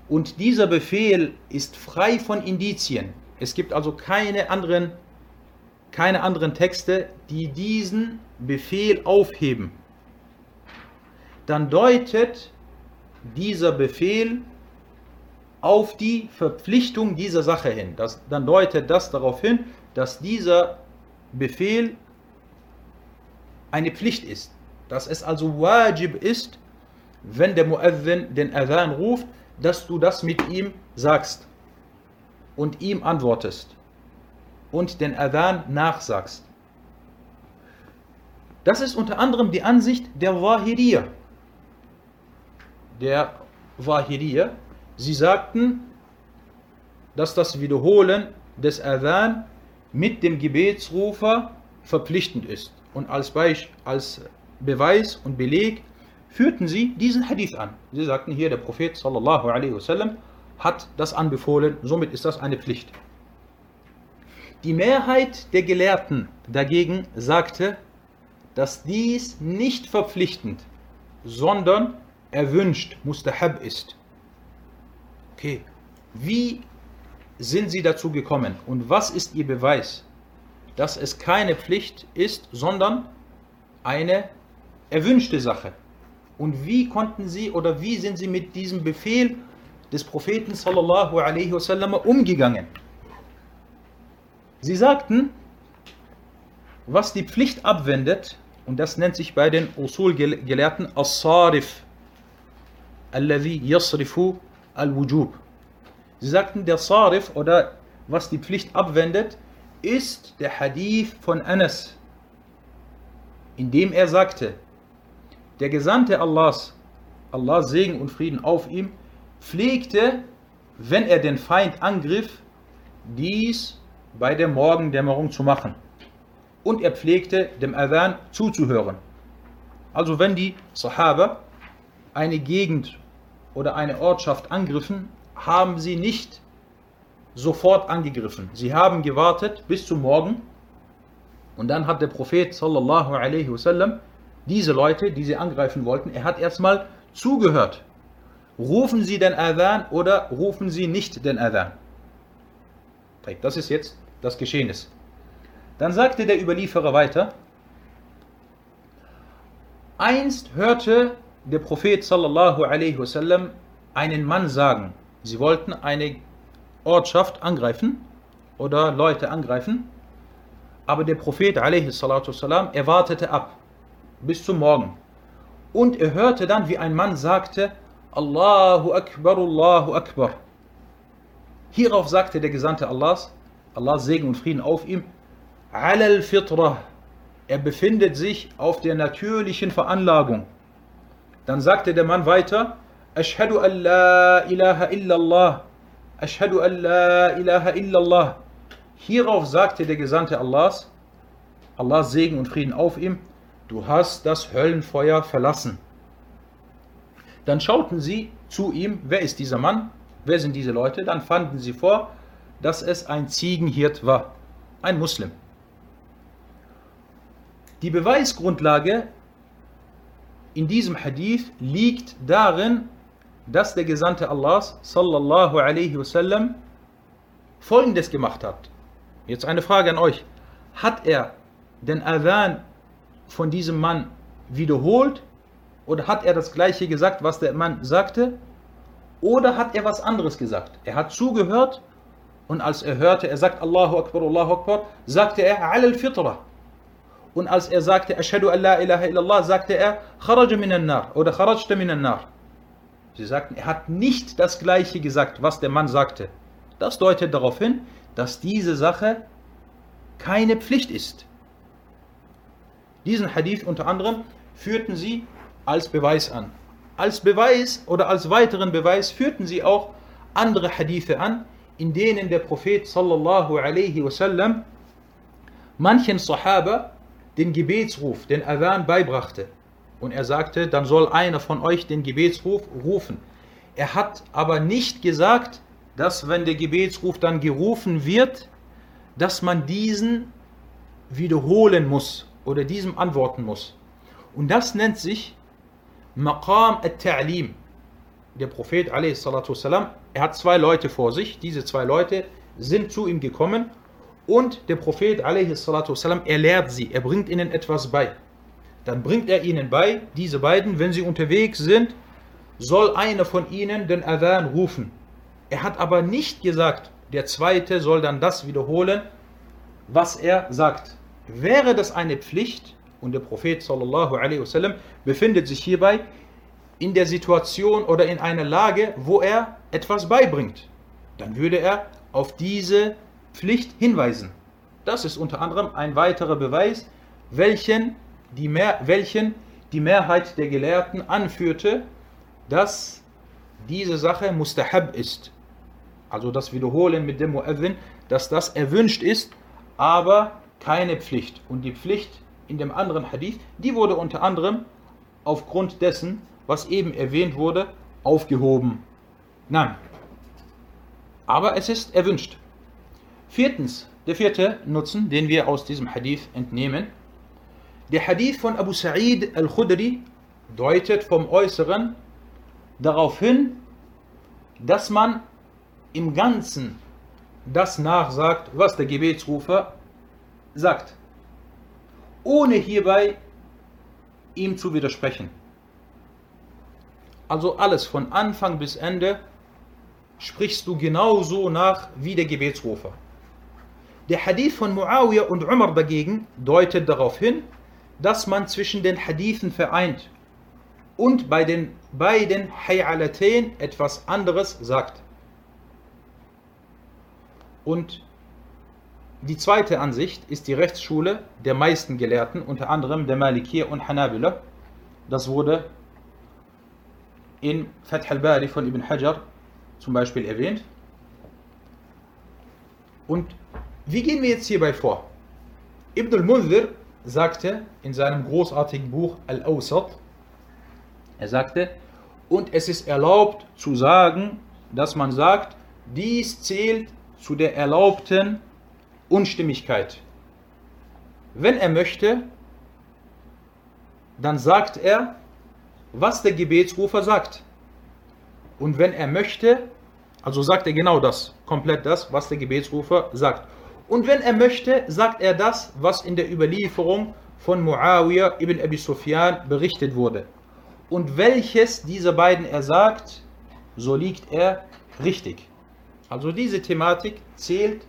und dieser Befehl ist frei von Indizien. Es gibt also keine anderen, keine anderen Texte, die diesen Befehl aufheben. Dann deutet dieser Befehl auf die Verpflichtung dieser Sache hin. Das, dann deutet das darauf hin, dass dieser Befehl eine Pflicht ist. Dass es also wajib ist, wenn der Muezzin den Adhan ruft, dass du das mit ihm sagst und ihm antwortest und den Adhan nachsagst. Das ist unter anderem die Ansicht der Wahiriya. Der Wahiriya, sie sagten, dass das Wiederholen des Adhan mit dem Gebetsrufer verpflichtend ist. Und als, Beisch, als Beweis und Beleg führten sie diesen Hadith an. Sie sagten hier, der Prophet sallallahu wasallam hat das anbefohlen, somit ist das eine Pflicht. Die Mehrheit der Gelehrten dagegen sagte, dass dies nicht verpflichtend, sondern erwünscht, mustahab ist. Okay, wie sind sie dazu gekommen und was ist ihr Beweis, dass es keine Pflicht ist, sondern eine erwünschte Sache? Und wie konnten sie oder wie sind sie mit diesem Befehl des Propheten sallallahu alaihi wasallam umgegangen? Sie sagten, was die Pflicht abwendet, und das nennt sich bei den Usul-Gelehrten As-Sarif, alladhi yasrifu al-wujub. Sie sagten, der Sarif oder was die Pflicht abwendet, ist der Hadith von Anas, in dem er sagte, der Gesandte Allahs, Allahs Segen und Frieden auf ihm, pflegte, wenn er den Feind angriff, dies bei der Morgendämmerung zu machen. Und er pflegte, dem Adhan zuzuhören. Also wenn die Sahaba eine Gegend oder eine Ortschaft angriffen, haben sie nicht sofort angegriffen. Sie haben gewartet bis zum Morgen und dann hat der Prophet sallallahu alaihi wasallam diese Leute, die sie angreifen wollten, er hat erstmal zugehört. Rufen sie den Adhan oder rufen sie nicht den Adhan? Das ist jetzt das Geschehnis. Dann sagte der Überlieferer weiter, einst hörte der Prophet sallallahu wasallam einen Mann sagen, sie wollten eine Ortschaft angreifen oder Leute angreifen, aber der Prophet alaihi salatu wasallam, er wartete ab bis zum Morgen. Und er hörte dann, wie ein Mann sagte, Allahu Akbar, Allahu Akbar. Hierauf sagte der Gesandte Allahs, Allahs Segen und Frieden auf ihm, Alal Fitrah. Er befindet sich auf der natürlichen Veranlagung. Dann sagte der Mann weiter, Ashhadu an la ilaha illallah. Ashhadu an la ilaha illallah. Hierauf sagte der Gesandte Allahs, Allahs Segen und Frieden auf ihm, du hast das Höllenfeuer verlassen. Dann schauten sie zu ihm, wer ist dieser Mann, wer sind diese Leute, dann fanden sie vor, dass es ein Ziegenhirt war, ein Muslim. Die Beweisgrundlage in diesem Hadith liegt darin, dass der Gesandte Allahs sallallahu alaihi wasallam folgendes gemacht hat. Jetzt eine Frage an euch. Hat er den Adhan von diesem Mann wiederholt oder hat er das gleiche gesagt, was der Mann sagte? Oder hat er was anderes gesagt? Er hat zugehört und als er hörte, er sagt Allahu Akbar, Allahu Akbar, sagte er Al al-Fitra. Und als er sagte Ashhadu an la ilaha illallah, sagte er Kharaja minan nar oder Kharajta minan nar. Sie sagten, er hat nicht das gleiche gesagt, was der Mann sagte. Das deutet darauf hin, dass diese Sache keine Pflicht ist. Diesen Hadith unter anderem führten sie als Beweis an. Als Beweis oder als weiteren Beweis führten sie auch andere Hadithe an, in denen der Prophet sallallahu alaihi wasallam manchen Sahaba den Gebetsruf, den Adhan beibrachte. Und er sagte, dann soll einer von euch den Gebetsruf rufen. Er hat aber nicht gesagt, dass wenn der Gebetsruf dann gerufen wird, dass man diesen wiederholen muss oder diesem antworten muss. Und das nennt sich Maqam al-Ta'lim. Der Prophet والسلام, er hat zwei Leute vor sich. Diese zwei Leute sind zu ihm gekommen und der Prophet والسلام, er lehrt sie, er bringt ihnen etwas bei. Dann bringt er ihnen bei, diese beiden, wenn sie unterwegs sind, soll einer von ihnen den Adhan rufen. Er hat aber nicht gesagt, der zweite soll dann das wiederholen, was er sagt. Wäre das eine Pflicht, und der Prophet sallallahu wasallam befindet sich hierbei in der Situation oder in einer Lage, wo er etwas beibringt, dann würde er auf diese Pflicht hinweisen. Das ist unter anderem ein weiterer Beweis, welchen die, Mehr, welchen die Mehrheit der Gelehrten anführte, dass diese Sache mustahab ist. Also das Wiederholen mit dem Muezzin, dass das erwünscht ist, aber keine Pflicht. Und die Pflicht in dem anderen Hadith, die wurde unter anderem aufgrund dessen, was eben erwähnt wurde, aufgehoben. Nein. Aber es ist erwünscht. Viertens, der vierte Nutzen, den wir aus diesem Hadith entnehmen. Der Hadith von Abu Sa'id al-Khudri deutet vom Äußeren darauf hin, dass man im Ganzen das nachsagt, was der Gebetsrufer sagt, ohne hierbei ihm zu widersprechen. Also alles von Anfang bis Ende sprichst du genauso nach wie der Gebetsrufer. Der Hadith von Muawiyah und Umar dagegen deutet darauf hin, dass man zwischen den Hadithen vereint und bei den beiden Hayalatain etwas anderes sagt. Und die zweite Ansicht ist die Rechtsschule der meisten Gelehrten, unter anderem der Malikir und Hanabila. Das wurde in Fath al-Bari von Ibn Hajar zum Beispiel erwähnt. Und wie gehen wir jetzt hierbei vor? Ibn al-Munzir sagte in seinem großartigen Buch Al-Awsat, er sagte, und es ist erlaubt zu sagen, dass man sagt, dies zählt zu der erlaubten Unstimmigkeit. Wenn er möchte, dann sagt er, was der Gebetsrufer sagt. Und wenn er möchte, also sagt er genau das, komplett das, was der Gebetsrufer sagt. Und wenn er möchte, sagt er das, was in der Überlieferung von Muawiyah ibn Abi Sufyan berichtet wurde. Und welches dieser beiden er sagt, so liegt er richtig. Also diese Thematik zählt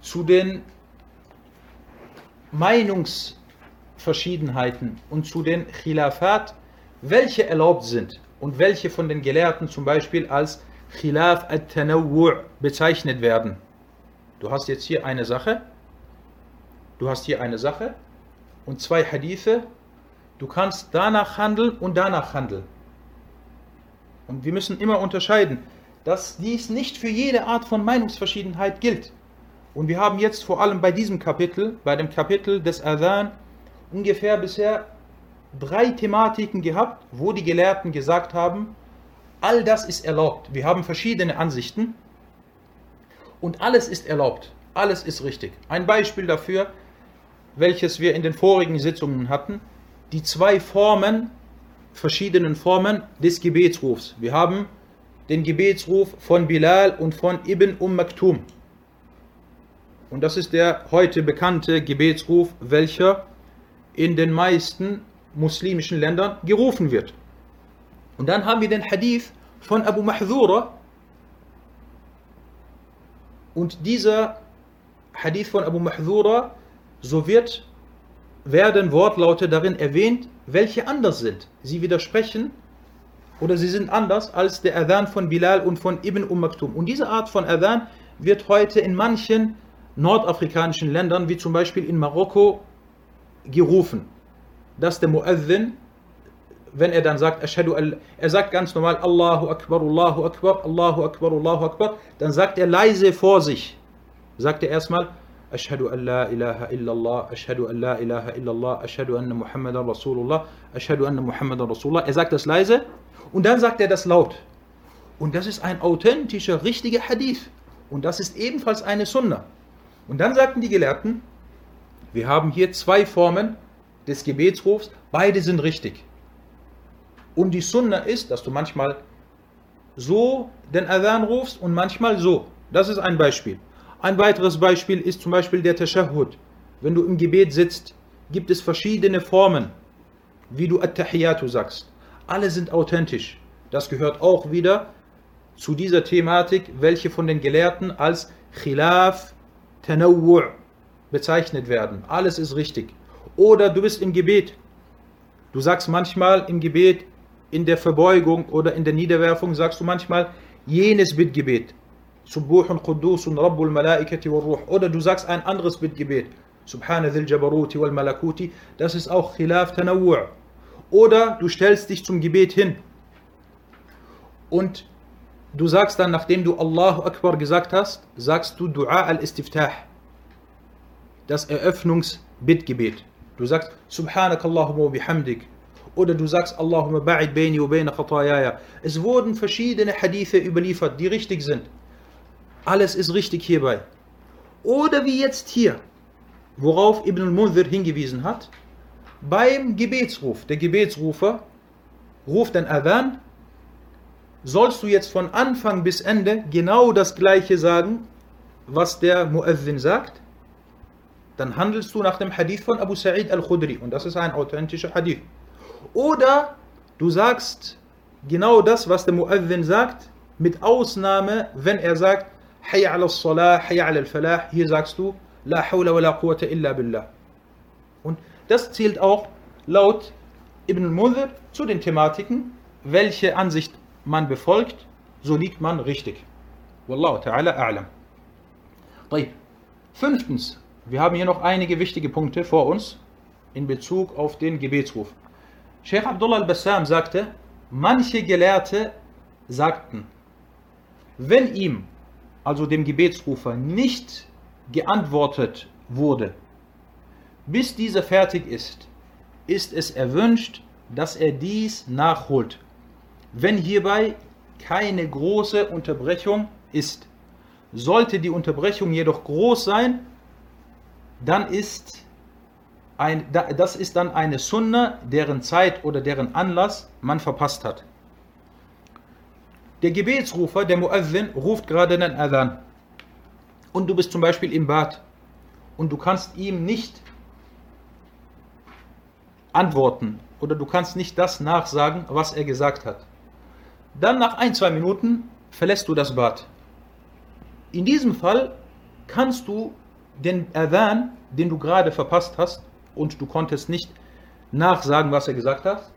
zu den Meinungsverschiedenheiten und zu den Khilafat, welche erlaubt sind und welche von den Gelehrten zum Beispiel als Khilaf al-Tanawwu' bezeichnet werden. Du hast jetzt hier eine Sache, du hast hier eine Sache und zwei Hadithe, du kannst danach handeln und danach handeln. Und wir müssen immer unterscheiden, dass dies nicht für jede Art von Meinungsverschiedenheit gilt. Und wir haben jetzt vor allem bei diesem Kapitel, bei dem Kapitel des Adhan, ungefähr bisher drei Thematiken gehabt, wo die Gelehrten gesagt haben, all das ist erlaubt. Wir haben verschiedene Ansichten und alles ist erlaubt. Alles ist richtig. Ein Beispiel dafür, welches wir in den vorigen Sitzungen hatten, die zwei Formen, verschiedenen Formen des Gebetsrufs. Wir haben den Gebetsruf von Bilal und von Ibn Umm Maktum. Und das ist der heute bekannte Gebetsruf, welcher in den meisten muslimischen Ländern gerufen wird. Und dann haben wir den Hadith von Abu Mahzura. Und dieser Hadith von Abu Mahzura, so wird, werden Wortlaute darin erwähnt, welche anders sind. Sie widersprechen oder sie sind anders als der Adhan von Bilal und von Ibn Umm. Und diese Art von Adhan wird heute in manchen nordafrikanischen Ländern, wie zum Beispiel in Marokko, gerufen, dass der Muezzin, wenn er dann sagt, er sagt ganz normal Allahu Akbar, Allahu Akbar, Allahu Akbar, Allahu Akbar, dann sagt er leise vor sich, sagt er erstmal, Ashhadu an la ilaha illallah, Ashhadu an la ilaha illallah, Ashhadu anna Muhammadan Rasulullah, Ashhadu anna Muhammadan Rasulullah. Er sagt das leise und dann sagt er das laut. Und das ist ein authentischer, richtiger Hadith. Und das ist ebenfalls eine Sunna. Und dann sagten die Gelehrten, wir haben hier zwei Formen des Gebetsrufs, beide sind richtig. Und die Sunna ist, dass du manchmal so den Adhan rufst und manchmal so. Das ist ein Beispiel. Ein weiteres Beispiel ist zum Beispiel der Tashahhud. Wenn du im Gebet sitzt, gibt es verschiedene Formen, wie du At-Tahiyatu sagst. Alle sind authentisch. Das gehört auch wieder zu dieser Thematik, welche von den Gelehrten als Khilaf Tanawwu' bezeichnet werden. Alles ist richtig. Oder du bist im Gebet. Du sagst manchmal im Gebet, in der Verbeugung oder in der Niederwerfung, sagst du manchmal jenes Bittgebet. Subuhun Qudusun Rabbul Malaikati wal Ruh. Oder du sagst ein anderes Bittgebet. Subhana dhil Jabaruti wal Malakuti. Das ist auch Khilaf Tanawwu'. Oder du stellst dich zum Gebet hin und du sagst dann, nachdem du Allahu Akbar gesagt hast, sagst du Dua al-Istiftah, das Eröffnungsbittgebet. Du sagst Subhanakallahumma bihamdik oder du sagst Allahumma ba'id baini wa bayna khatayaya. Es wurden verschiedene Hadithe überliefert, die richtig sind. Alles ist richtig hierbei. Oder wie jetzt hier, worauf Ibn al-Munzir hingewiesen hat, beim Gebetsruf. Der Gebetsrufer ruft den Adhan sollst du jetzt von Anfang bis Ende genau das gleiche sagen, was der Muezzin sagt, dann handelst du nach dem Hadith von Abu Sa'id al-Khudri und das ist ein authentischer Hadith. Oder du sagst genau das, was der Muezzin sagt, mit Ausnahme, wenn er sagt, al-falah, hier sagst du, La hawla wa la quwwata illa billah. Und das zählt auch laut Ibn al-Munzir zu den Thematiken, welche Ansicht man befolgt, so liegt man richtig. Wallahu ta'ala a'lam. Fünftens, wir haben hier noch einige wichtige Punkte vor uns in Bezug auf den Gebetsruf. Sheikh Abdullah al-Bassam sagte, manche Gelehrte sagten, wenn ihm, also dem Gebetsrufer, nicht geantwortet wurde, bis dieser fertig ist, ist es erwünscht, dass er dies nachholt wenn hierbei keine große Unterbrechung ist. Sollte die Unterbrechung jedoch groß sein, dann ist ein, das ist dann eine Sunna, deren Zeit oder deren Anlass man verpasst hat. Der Gebetsrufer, der Muazzin, ruft gerade einen Adhan. Und du bist zum Beispiel im Bad und du kannst ihm nicht antworten oder du kannst nicht das nachsagen, was er gesagt hat. Dann nach ein, zwei Minuten verlässt du das Bad. In diesem Fall kannst du den Adhan, den du gerade verpasst hast und du konntest nicht nachsagen, was er gesagt hat,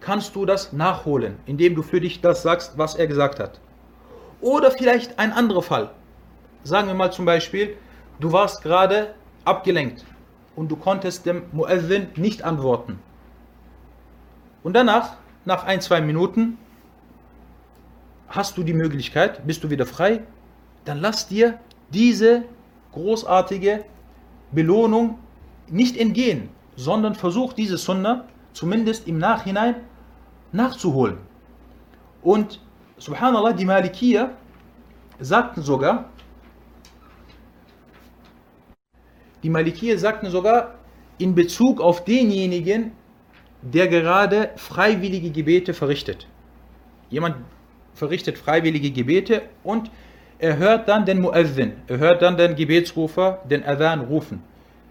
kannst du das nachholen, indem du für dich das sagst, was er gesagt hat. Oder vielleicht ein anderer Fall. Sagen wir mal zum Beispiel, du warst gerade abgelenkt und du konntest dem Muezzin nicht antworten. Und danach, nach ein, zwei Minuten, hast du die Möglichkeit, bist du wieder frei, dann lass dir diese großartige Belohnung nicht entgehen, sondern versuch diese Sunna zumindest im Nachhinein nachzuholen. Und subhanallah, die Malikier sagten sogar, die Malikier sagten sogar in Bezug auf denjenigen, der gerade freiwillige Gebete verrichtet. Jemand verrichtet freiwillige Gebete und er hört dann den Muezzin, er hört dann den Gebetsrufer, den Adhan rufen.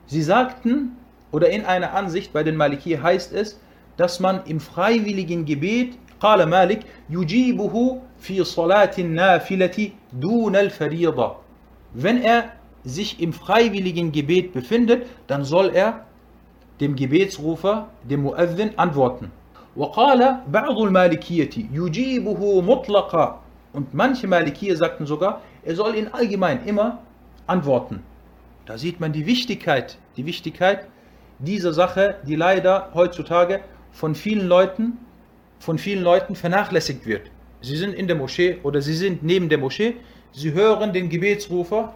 Sie sagten, oder in einer Ansicht bei den Maliki heißt es, dass man im freiwilligen Gebet, قال مالك يجيبه في صلاة النافلة دون الفريضة. Wenn er sich im freiwilligen Gebet befindet, dann soll er dem Gebetsrufer, dem Muezzin, antworten. وقال بعض المالكية يجيبه مطلقا und manche Malikier sagten sogar, er soll ihn allgemein immer antworten. Da sieht man die Wichtigkeit, die Wichtigkeit dieser Sache, die leider heutzutage von vielen Leuten, von vielen Leuten vernachlässigt wird. Sie sind in der Moschee oder sie sind neben der Moschee, sie hören den Gebetsrufer,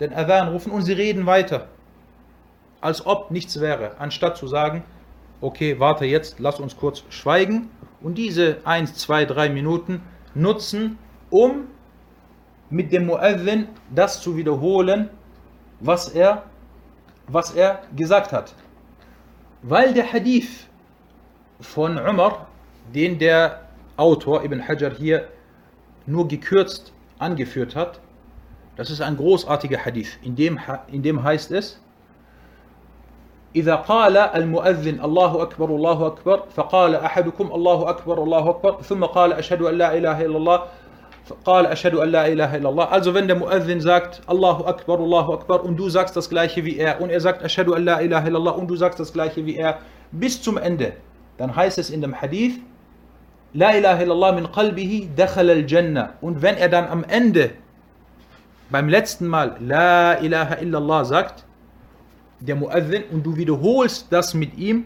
den Adhan rufen und sie reden weiter, als ob nichts wäre, anstatt zu sagen, okay, warte jetzt, lass uns kurz schweigen und diese 1, 2, 3 Minuten nutzen, um mit dem Muezzin das zu wiederholen, was er, was er gesagt hat. Weil der Hadith von Umar, den der Autor Ibn Hajar hier nur gekürzt angeführt hat, das ist ein großartiger Hadith. In dem, in dem heißt es, إذا قال المؤذن الله أكبر الله أكبر فقال أحدكم الله أكبر الله أكبر ثم قال أشهد أن لا إله إلا الله قال أشهد أن لا إله إلا الله. Also wenn der Muezzin sagt الله أكبر الله أكبر und du sagst das gleiche wie er und er sagt أشهد أن لا إله إلا الله und du sagst das gleiche wie er bis zum Ende dann heißt es in dem Hadith لا إله إلا الله من قلبه دخل الجنة und wenn er dann am Ende beim letzten Mal لا إله إلا الله sagt der Muezzin, und du wiederholst das mit ihm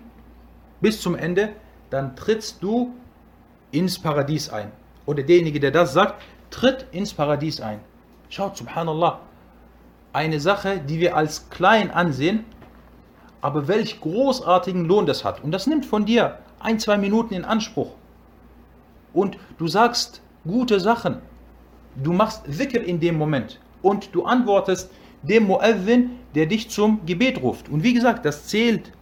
bis zum Ende, dann trittst du ins Paradies ein. Oder derjenige, der das sagt, tritt ins Paradies ein. Schaut, subhanallah, eine Sache, die wir als klein ansehen, aber welch großartigen Lohn das hat. Und das nimmt von dir ein, zwei Minuten in Anspruch. Und du sagst gute Sachen. Du machst Dhikr in dem Moment und du antwortest dem Muezzin, der dich zum Gebet ruft. Und wie gesagt, das zählt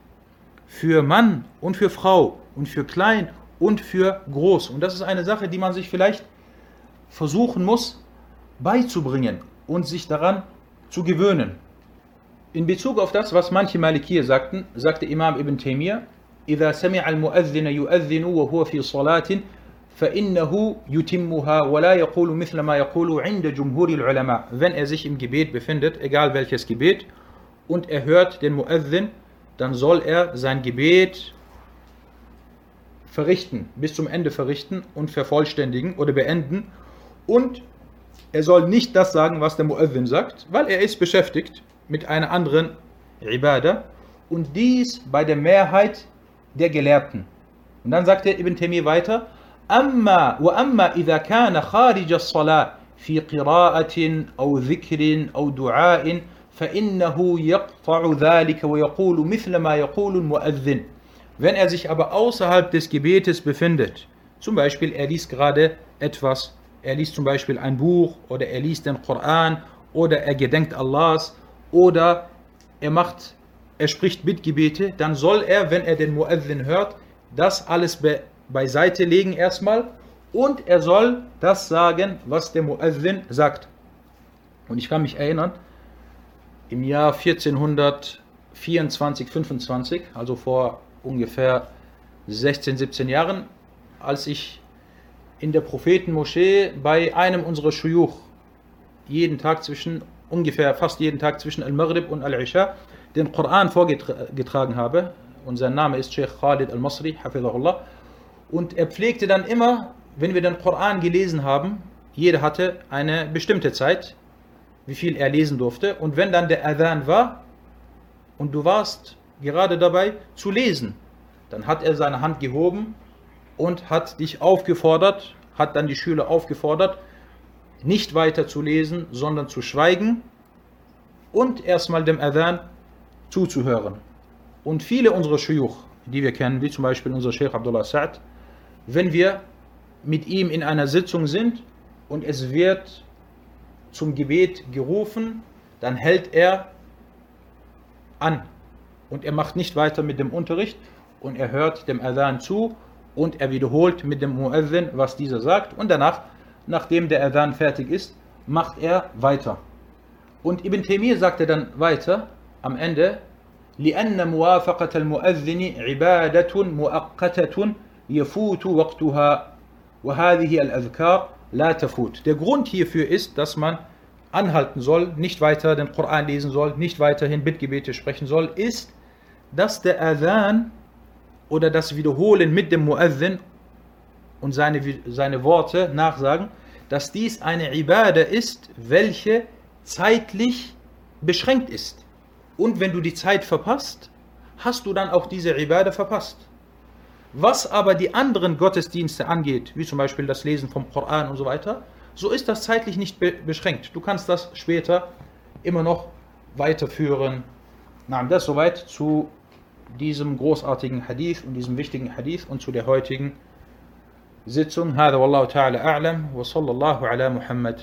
für Mann und für Frau und für klein und für groß. Und das ist eine Sache, die man sich vielleicht versuchen muss beizubringen und sich daran zu gewöhnen. In Bezug auf das, was manche Malikir sagten, sagte Imam Ibn Taymiyyah, إذا سمع المؤذن يؤذن وهو في صلاة فإنه يتمها ولا يقول مثل ما يقول عند جمهور العلماء wenn er sich im Gebet befindet egal welches Gebet und er hört den Muezzin dann soll er sein Gebet verrichten bis zum Ende verrichten und vervollständigen oder beenden und er soll nicht das sagen was der Muezzin sagt weil er ist beschäftigt mit einer anderen Ibadah und dies bei der Mehrheit der Gelehrten und dann sagt er Ibn Taymiyyah weiter أما وأما إذا كان خارج الصلاة في قراءة أو ذكر أو دعاء فإنه يقطع ذلك ويقول مثل ما يقول المؤذن Wenn er sich aber außerhalb des Gebetes befindet, zum Beispiel er liest gerade etwas, er liest zum Beispiel ein Buch oder er liest den Koran oder er gedenkt Allahs oder er macht, er spricht Bittgebete, dann soll er, wenn er den Muezzin hört, das alles be beiseite legen erstmal und er soll das sagen, was der Muezzin sagt. Und ich kann mich erinnern, im Jahr 1424, 25, also vor ungefähr 16, 17 Jahren, als ich in der Prophetenmoschee bei einem unserer Shuyuch jeden Tag zwischen, ungefähr fast jeden Tag zwischen Al-Maghrib und Al-Isha den Koran vorgetragen habe. Und sein Name ist Sheikh Khalid Al-Masri, Hafidahullah. Und er pflegte dann immer, wenn wir den Koran gelesen haben, jeder hatte eine bestimmte Zeit, wie viel er lesen durfte. Und wenn dann der Adhan war und du warst gerade dabei zu lesen, dann hat er seine Hand gehoben und hat dich aufgefordert, hat dann die Schüler aufgefordert, nicht weiter zu lesen, sondern zu schweigen und erstmal dem Adhan zuzuhören. Und viele unserer Shuyuch, die wir kennen, wie zum Beispiel unser Sheikh Abdullah Sa'd, wenn wir mit ihm in einer Sitzung sind und es wird zum Gebet gerufen, dann hält er an und er macht nicht weiter mit dem Unterricht und er hört dem Adhan zu und er wiederholt mit dem Muezzin, was dieser sagt und danach, nachdem der Adhan fertig ist, macht er weiter. Und Ibn Taymiyyah sagte dann weiter am Ende, لأن موافقة المؤذن عبادة مؤقتة يفوت وقتها وهذه الأذكار لا تفوت. Der Grund hierfür ist, dass man anhalten soll, nicht weiter den Koran lesen soll, nicht weiterhin Bittgebete sprechen soll, ist, dass der Adhan oder das Wiederholen mit dem Muezzin und seine, seine Worte nachsagen, dass dies eine Ibadah ist, welche zeitlich beschränkt ist. Und wenn du die Zeit verpasst, hast du dann auch diese Ibadah verpasst. Was aber die anderen Gottesdienste angeht, wie zum Beispiel das Lesen vom Koran und so weiter, so ist das zeitlich nicht be beschränkt. Du kannst das später immer noch weiterführen. Na, das soweit zu diesem großartigen Hadith und diesem wichtigen Hadith und zu der heutigen Sitzung. هذا والله تعالى أعلم وصلى الله على محمد